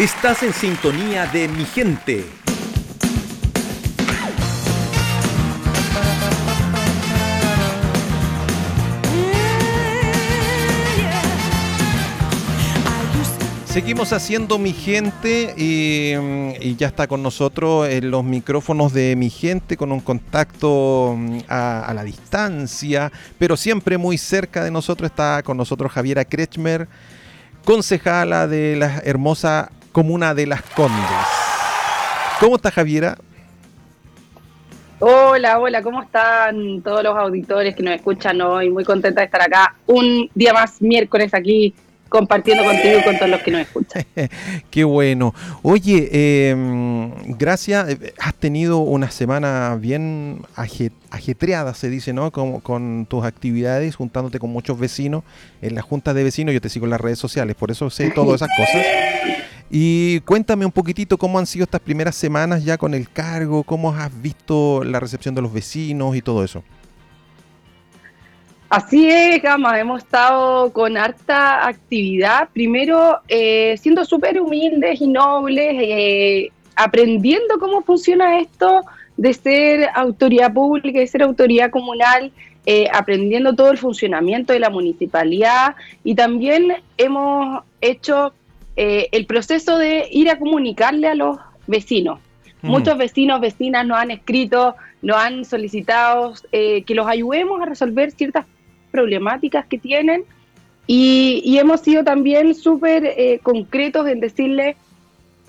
Estás en sintonía de mi gente. Seguimos haciendo mi gente y, ya está con nosotros en los micrófonos de mi gente con un contacto mm, a, a, la distancia, pero siempre muy cerca de nosotros está con nosotros Javiera Kretschmer, concejala de la hermosa comuna de Las Condes. ¿Cómo está Javiera? Hola, hola, ¿cómo están todos los auditores que nos escuchan hoy? Muy contenta de estar acá un día más miércoles aquí compartiendo contigo y con todos los que nos escuchan. Qué bueno. Oye, eh, gracias. Has tenido una semana bien ajetreada, se dice, ¿no? Con, con, tus actividades, juntándote con muchos vecinos en las juntas de vecinos. Yo te sigo en las redes sociales, por eso sé todas esas cosas. Y cuéntame un poquitito cómo han sido estas primeras semanas ya con el cargo, cómo has visto la recepción de los vecinos y todo eso. Así es, Gama, hemos estado con harta actividad. Primero, eh, siendo súper humildes y nobles, eh, aprendiendo cómo funciona esto de ser autoridad pública, de ser autoridad comunal, eh, aprendiendo todo el funcionamiento de la municipalidad y también hemos hecho eh, el proceso de ir a comunicarle a los vecinos. Mm. Muchos vecinos, vecinas nos han escrito, nos han solicitado eh, que los ayudemos a resolver ciertas problemáticas que tienen y, hemos sido también súper eh, concretos en decirle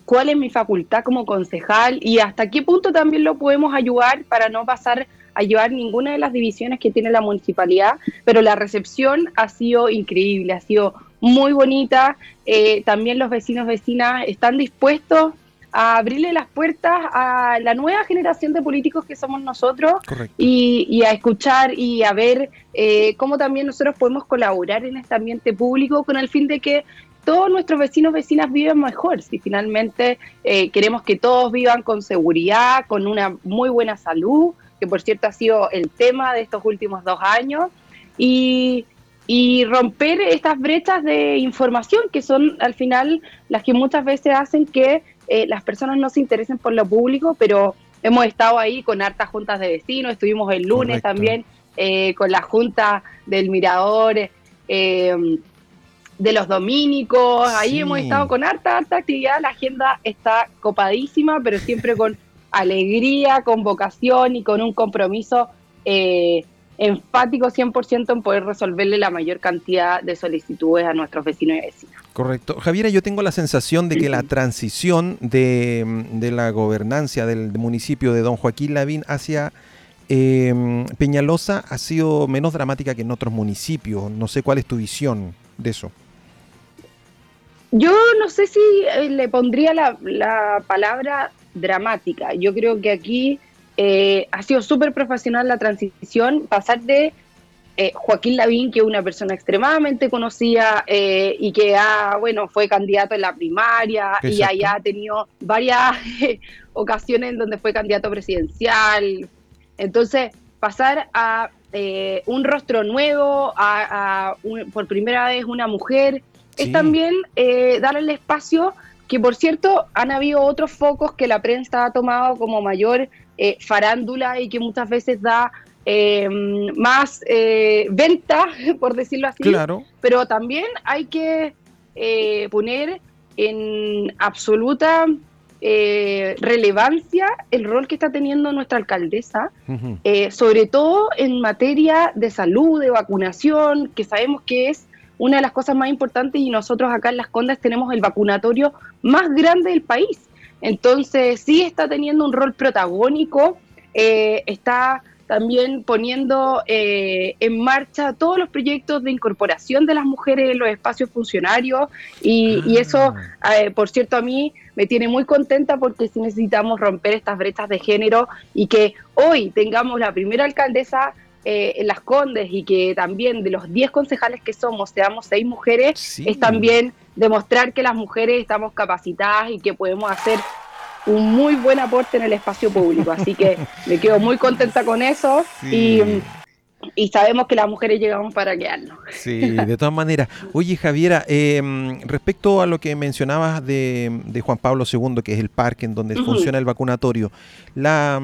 cuál es mi facultad como concejal y hasta qué punto también lo podemos ayudar para no pasar a llevar ninguna de las divisiones que tiene la municipalidad, pero la recepción ha sido increíble, ha sido muy bonita. Eh, también los vecinos, vecinas están dispuestos a abrirle las puertas a la nueva generación de políticos que somos nosotros y, a escuchar y a ver eh, cómo también nosotros podemos colaborar en este ambiente público con el fin de que todos nuestros vecinos vecinas vivan mejor. Si finalmente eh, queremos que todos vivan con seguridad, con una muy buena salud, que por cierto ha sido el tema de estos últimos dos años, y, y romper estas brechas de información que son al final las que muchas veces hacen que eh, las personas no se interesen por lo público, pero hemos estado ahí con hartas juntas de vecinos, estuvimos el lunes también eh, con la junta del Mirador. Eh, de los dominicos, ahí hemos estado con harta, harta actividad, la agenda está copadísima, pero siempre con alegría, con vocación y con un compromiso eh, enfático 100% en poder resolverle la mayor cantidad de solicitudes a nuestros vecinos y vecinas. Correcto. Javiera, yo tengo la sensación de que la transición de, la gobernancia del municipio de Don Joaquín Lavín hacia eh, Peñalosa ha sido menos dramática que en otros municipios. No sé cuál es tu visión de eso. Yo no sé si eh, le pondría la, la palabra dramática. Yo creo que aquí eh, ha sido súper profesional la transición, pasar de eh, Joaquín Lavín, que es una persona extremadamente conocida eh, y que ha, bueno, fue candidato en la primaria y allá ha tenido varias ocasiones en donde fue candidato presidencial. Entonces, pasar a un rostro nuevo, a, por primera vez una mujer, es también darle el espacio que por cierto han habido otros focos que la prensa ha tomado como mayor eh, farándula y que muchas veces da eh, más eh, venta, por decirlo así. Claro. Pero también hay que poner en absoluta relevancia el rol que está teniendo nuestra alcaldesa, sobre todo en materia de salud, de vacunación, que sabemos que es una de las cosas más importantes y nosotros acá en Las Condas tenemos el vacunatorio más grande del país. Entonces sí está teniendo un rol protagónico, eh, está también poniendo eh, en marcha todos los proyectos de incorporación de las mujeres en los espacios funcionarios y, eso, ah. eh, por cierto, a mí me tiene muy contenta porque sí necesitamos romper estas brechas de género y que hoy tengamos la primera alcaldesa eh, en Las Condes y que también de los 10 concejales que somos seamos 6 mujeres, es también demostrar que las mujeres estamos capacitadas y que podemos hacer un muy buen aporte en el espacio público. Así que me quedo muy contenta con eso y, y sabemos que las mujeres llegamos para quedarnos. Sí, de todas maneras. Oye, Javiera, em, respecto a lo que mencionabas de, Juan Pablo II, que es el parque en donde funciona el vacunatorio, la,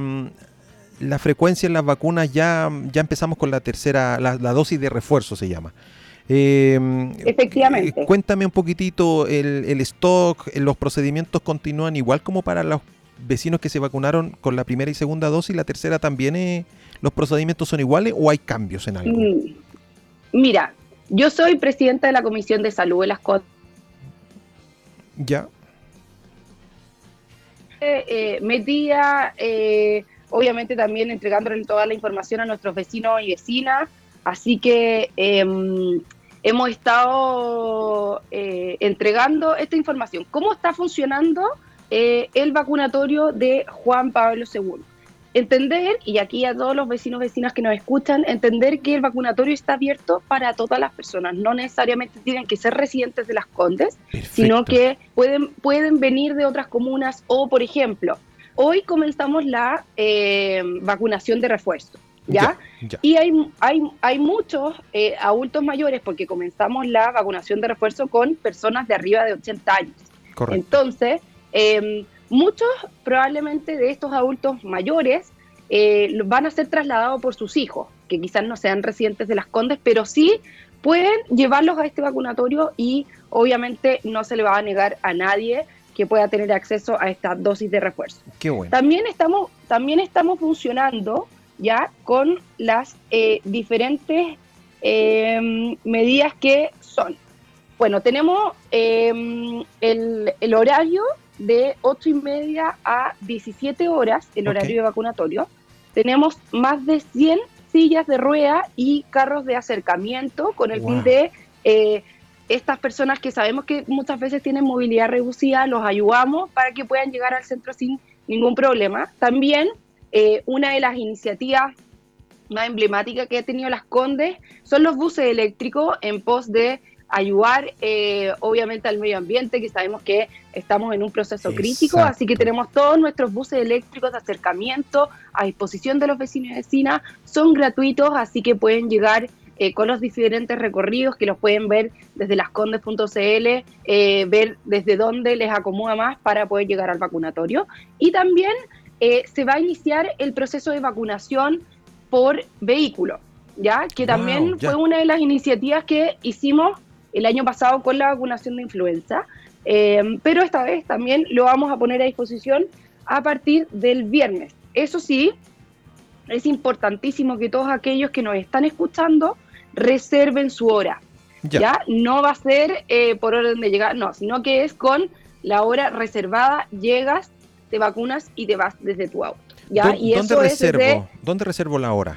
la frecuencia en las vacunas ya, ya empezamos con la tercera, la, dosis de refuerzo se llama. Em, Efectivamente. Eh, cuéntame un poquitito, el, el stock, los procedimientos continúan igual como para los vecinos que se vacunaron con la primera y segunda dosis, la tercera también es los procedimientos son iguales o hay cambios en algo? Mm, mira, yo soy presidenta de la Comisión de Salud de las Condes. Ya. Eh, eh, metía, eh, obviamente también entregándole toda la información a nuestros vecinos y vecinas. Así que em, hemos estado entregando esta información. ¿Cómo está funcionando el vacunatorio de Juan Pablo II? entender, y aquí a todos los vecinos vecinas que nos escuchan, entender que el vacunatorio está abierto para todas las personas, no necesariamente tienen que ser residentes de las Condes, sino que pueden, pueden venir de otras comunas o, por ejemplo, hoy comenzamos la eh, vacunación de refuerzo. ¿Ya? Y hay, hay, hay muchos eh, adultos mayores porque comenzamos la vacunación de refuerzo con personas de arriba de 80 años. Entonces, eh, Muchos probablemente de estos adultos mayores eh, van a ser trasladados por sus hijos, que quizás no sean residentes de las Condes, pero sí pueden llevarlos a este vacunatorio y obviamente no se le va a negar a nadie que pueda tener acceso a esta dosis de refuerzo. Qué bueno. También estamos, también estamos funcionando ya con las eh, diferentes eh, medidas que son. Bueno, tenemos el, el horario de 8 y media a 17 horas, el horario de vacunatorio. Tenemos más de 100 sillas de rueda y carros de acercamiento con el fin de eh, estas personas que sabemos que muchas veces tienen movilidad reducida, los ayudamos para que puedan llegar al centro sin ningún problema. También eh, una de las iniciativas más emblemáticas que ha tenido las Condes son los buses eléctricos en pos de ayudar eh, obviamente al medio ambiente, que sabemos que estamos en un proceso crítico, así que tenemos todos nuestros buses eléctricos de acercamiento a disposición de los vecinos y vecinas, son gratuitos, así que pueden llegar eh, con los diferentes recorridos que los pueden ver desde lascondes.cl, eh, ver desde dónde les acomoda más para poder llegar al vacunatorio. Y también se va a iniciar el proceso de vacunación por vehículo, ya que también fue una de las iniciativas que hicimos el año pasado con la vacunación de influenza, eh, pero esta vez también lo vamos a poner a disposición a partir del viernes. Eso sí, es importantísimo que todos aquellos que nos están escuchando reserven su hora. Ya, no va a ser eh, por orden de llegar, no, sino que es con la hora reservada, llegas, te vacunas y te vas desde tu auto. ¿Dónde, reservo? ¿Dónde reservo la hora?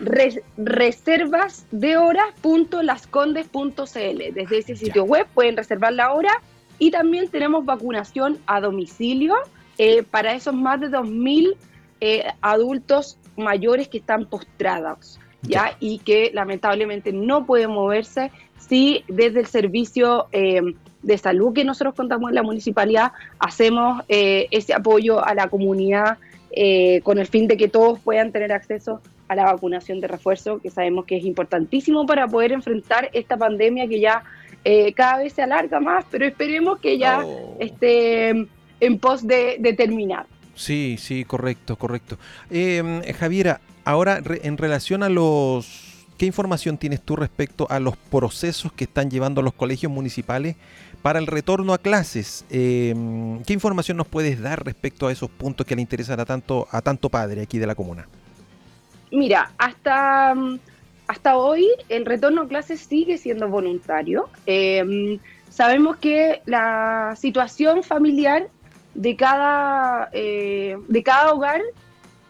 reservas de hora.lascondes.cl. Desde ese sitio web pueden reservar la hora y también tenemos vacunación a domicilio eh, para esos más de 2.000 eh, adultos mayores que están postrados. ¿Ya? Y que lamentablemente no pueden moverse si desde el servicio eh, de salud que nosotros contamos en la municipalidad hacemos ese apoyo a la comunidad eh, con el fin de que todos puedan tener acceso a la vacunación de refuerzo, que sabemos que es importantísimo para poder enfrentar esta pandemia que ya eh, cada vez se alarga más, pero esperemos que ya oh. esté en pos de, terminar. Sí, sí, correcto, correcto. Javiera, ahora en relación a los... ¿Qué información tienes tú respecto a los procesos que están llevando los colegios municipales para el retorno a clases, em, ¿qué información nos puedes dar respecto a esos puntos que le interesan a tanto, a tanto padre aquí de la comuna? Mira, hasta, hasta hoy el retorno a clases sigue siendo voluntario. Em, sabemos que la situación familiar de cada, eh, de cada hogar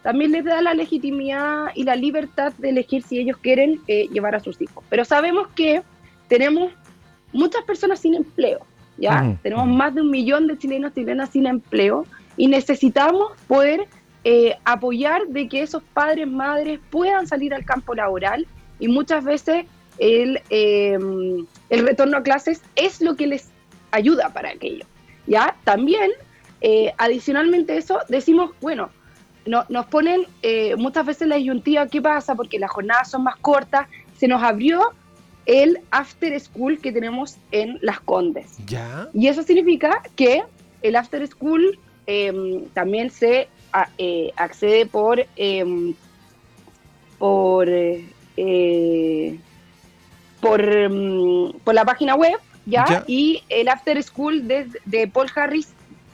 también les da la legitimidad y la libertad de elegir si ellos quieren eh, llevar a sus hijos. Pero sabemos que tenemos muchas personas sin empleo, ¿ya? Tenemos más de un millón de chilenos y chilenas sin empleo y necesitamos poder eh, apoyar de que esos padres, madres puedan salir al campo laboral y muchas veces el, em, el retorno a clases es lo que les ayuda para aquello, ¿ya? También, eh, adicionalmente a eso, decimos, bueno, no, nos ponen eh, muchas veces la disyuntiva, ¿qué pasa? Porque las jornadas son más cortas se nos abrió el after school que tenemos en Las Condes. ¿Ya? Y eso significa que el after school em, también se eh, accede por, em, por, eh, por, em, por la página web, ¿ya? Y el after school de, de Paul Harris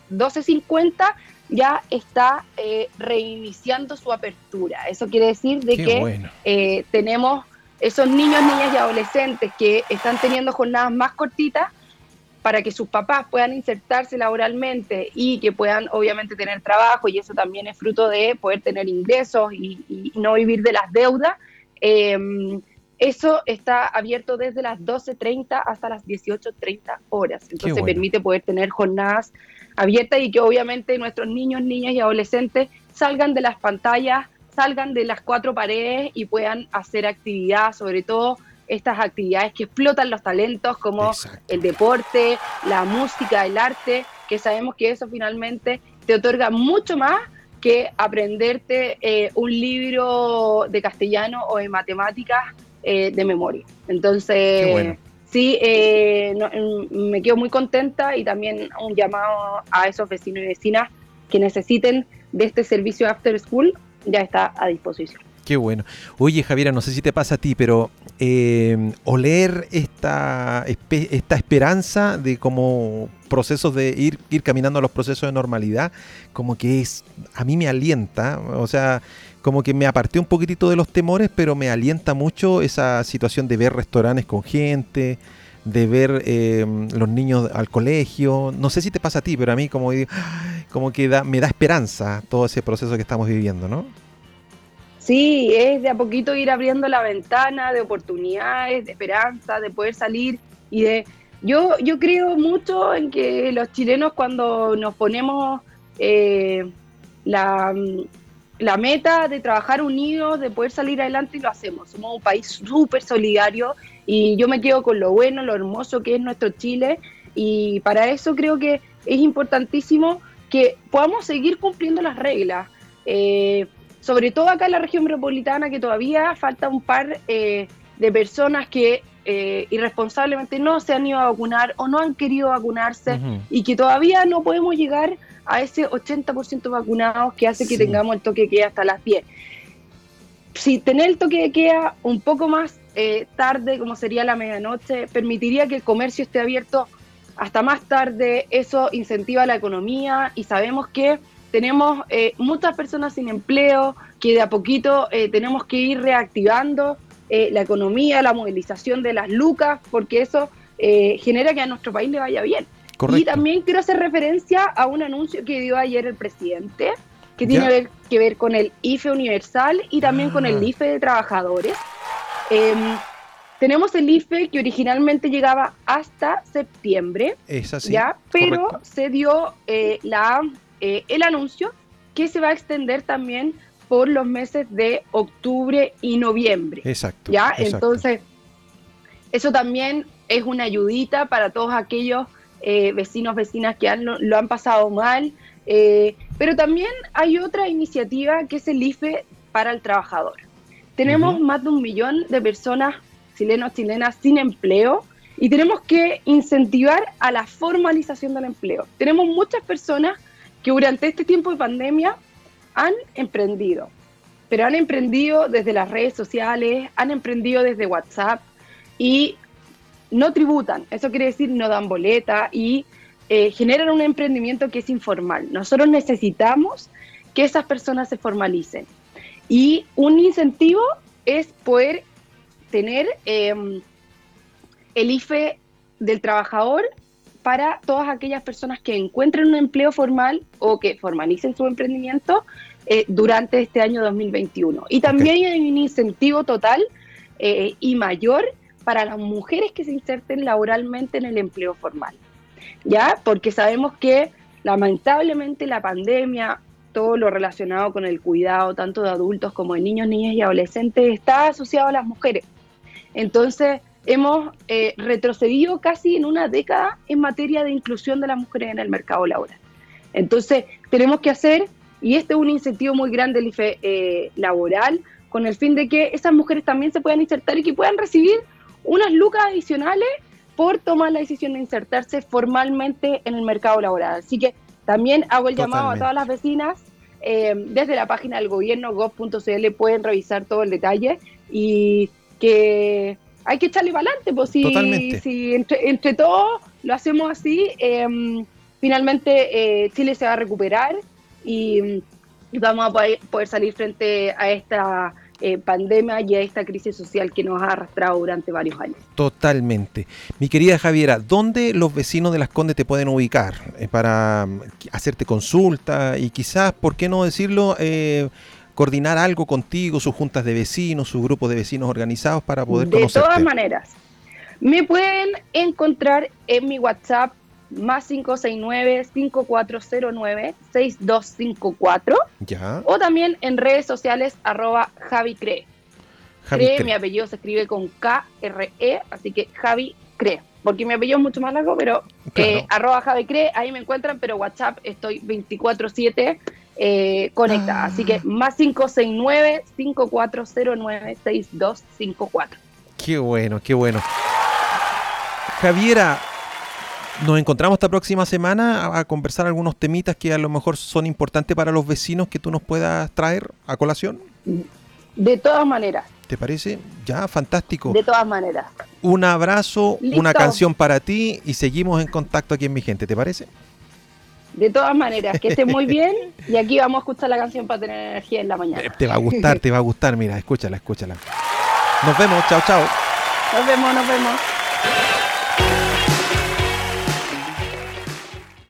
1250 ya está eh, reiniciando su apertura. Eso quiere decir de que tenemos esos niños, niñas y adolescentes que están teniendo jornadas más cortitas para que sus papás puedan insertarse laboralmente y que puedan obviamente tener trabajo y eso también es fruto de poder tener ingresos y, no vivir de las deudas. Em, eso está abierto desde las 12.30 hasta las 18.30 horas. Entonces permite poder tener jornadas abiertas y que obviamente nuestros niños, niñas y adolescentes salgan de las pantallas salgan de las cuatro paredes y puedan hacer actividad, sobre todo estas actividades que explotan los talentos como el deporte, la música, el arte, que sabemos que eso finalmente te otorga mucho más que aprenderte eh, un libro de castellano o de matemáticas eh, de memoria. Entonces, sí, eh, mm, me quedo muy contenta y también un llamado a esos vecinos y vecinas que necesiten de este servicio After School ya está a disposición. Qué bueno. Oye, Javiera, no sé si te pasa a ti, pero eh, oler esta, esta esperanza de como procesos de ir, ir caminando a los procesos de normalidad, como que es, a mí me alienta, o sea, como que me aparté un poquitito de los temores, pero me alienta mucho esa situación de ver restaurantes con gente, de ver eh, los niños al colegio. No sé si te pasa a ti, pero a mí como, como que da, me da esperanza todo ese proceso que estamos viviendo, ¿no? Sí, es de a poquito ir abriendo la ventana de oportunidades, de esperanza, de poder salir y de... Yo, yo creo mucho en que los chilenos cuando nos ponemos eh, la, la meta de trabajar unidos, de poder salir adelante y lo hacemos. Somos un país súper solidario y yo me quedo con lo bueno, lo hermoso que es nuestro Chile y para eso creo que es importantísimo que podamos seguir cumpliendo las reglas. Eh, sobre todo acá en la región metropolitana, que todavía falta un par eh, de personas que eh, irresponsablemente no se han ido a vacunar o no han querido vacunarse y que todavía no podemos llegar a ese 80% vacunados que hace que tengamos el toque de queda hasta las 10. Si tener el toque de queda un poco más eh, tarde, como sería la medianoche, permitiría que el comercio esté abierto hasta más tarde, eso incentiva la economía y sabemos que tenemos eh, muchas personas sin empleo, que de a poquito eh, tenemos que ir reactivando eh, la economía, la movilización de las lucas, porque eso genera que a nuestro país le vaya bien. Y también quiero hacer referencia a un anuncio que dio ayer el presidente, que tiene que ver con el IFE universal y también con el ah. IFE de trabajadores. Em, tenemos el IFE que originalmente llegaba hasta septiembre, es así, ya, pero se dio la eh, el anuncio que se va a extender también por los meses de octubre y noviembre. Exacto. ¿Ya? Entonces, eso también es una ayudita para todos aquellos eh, vecinos, vecinas que lo han pasado mal. Eh, pero también hay otra iniciativa que es el IFE para el trabajador. Tenemos más de un millón de personas chilenos, chilenas sin empleo y tenemos que incentivar a la formalización del empleo. Tenemos muchas personas que durante este tiempo de pandemia han emprendido, pero han emprendido desde las redes sociales, han emprendido desde WhatsApp y no tributan, eso quiere decir no dan boleta y eh, generan un emprendimiento que es informal. Nosotros necesitamos que esas personas se formalicen y un incentivo es poder tener em, el IFE del trabajador para todas aquellas personas que encuentren un empleo formal o que formalicen su emprendimiento eh, durante este año 2021. Y también hay un incentivo total eh, y mayor para las mujeres que se inserten laboralmente en el empleo formal. ¿Ya? Porque sabemos que lamentablemente la pandemia, todo lo relacionado con el cuidado tanto de adultos como de niños, niñas y adolescentes está asociado a las mujeres. Entonces, hemos eh, retrocedido casi en una década en materia de inclusión de las mujeres en el mercado laboral. Entonces, tenemos que hacer, y este es un incentivo muy grande del IFE eh, laboral, con el fin de que esas mujeres también se puedan insertar y que puedan recibir unas lucas adicionales por tomar la decisión de insertarse formalmente en el mercado laboral. Así que también hago el llamado a todas las vecinas, eh, desde la página del gobierno gov.cl pueden revisar todo el detalle y que hay que echarle para adelante, pues si, si entre, todos lo hacemos así, em, finalmente eh, Chile se va a recuperar y, vamos a poder, salir frente a esta eh, pandemia y a esta crisis social que nos ha arrastrado durante varios años. Totalmente. Mi querida Javiera, ¿dónde los vecinos de Las Condes te pueden ubicar eh, para mm, hacerte consulta y quizás, por qué no decirlo, coordinar algo contigo, sus juntas de vecinos, sus grupos de vecinos organizados para poder De todas maneras, me pueden encontrar en mi WhatsApp más 569-5409-6254. Ya. O también en redes sociales arroba Javi Cree. Cree, mi apellido se escribe con K-R-E, así que Javi Cree. Porque mi apellido es mucho más largo, pero eh, arroba Javi Cree, ahí me encuentran, pero WhatsApp estoy 24-7 eh, conectada. Así que más 569-5409-6254. Qué bueno, qué bueno. Javiera, nos encontramos esta próxima semana a, conversar algunos temitas que a lo mejor son importantes para los vecinos que tú nos puedas traer a colación. De todas maneras. ¿Te parece? Ya, fantástico. De todas maneras. Un abrazo, una canción para ti y seguimos en contacto aquí en Mi Gente, ¿te parece? De todas maneras, que esté muy bien y aquí vamos a escuchar la canción para tener energía en la mañana. Te va a gustar, te va a gustar, mira, escúchala, escúchala. Nos vemos, chao, chao. Nos vemos, nos vemos.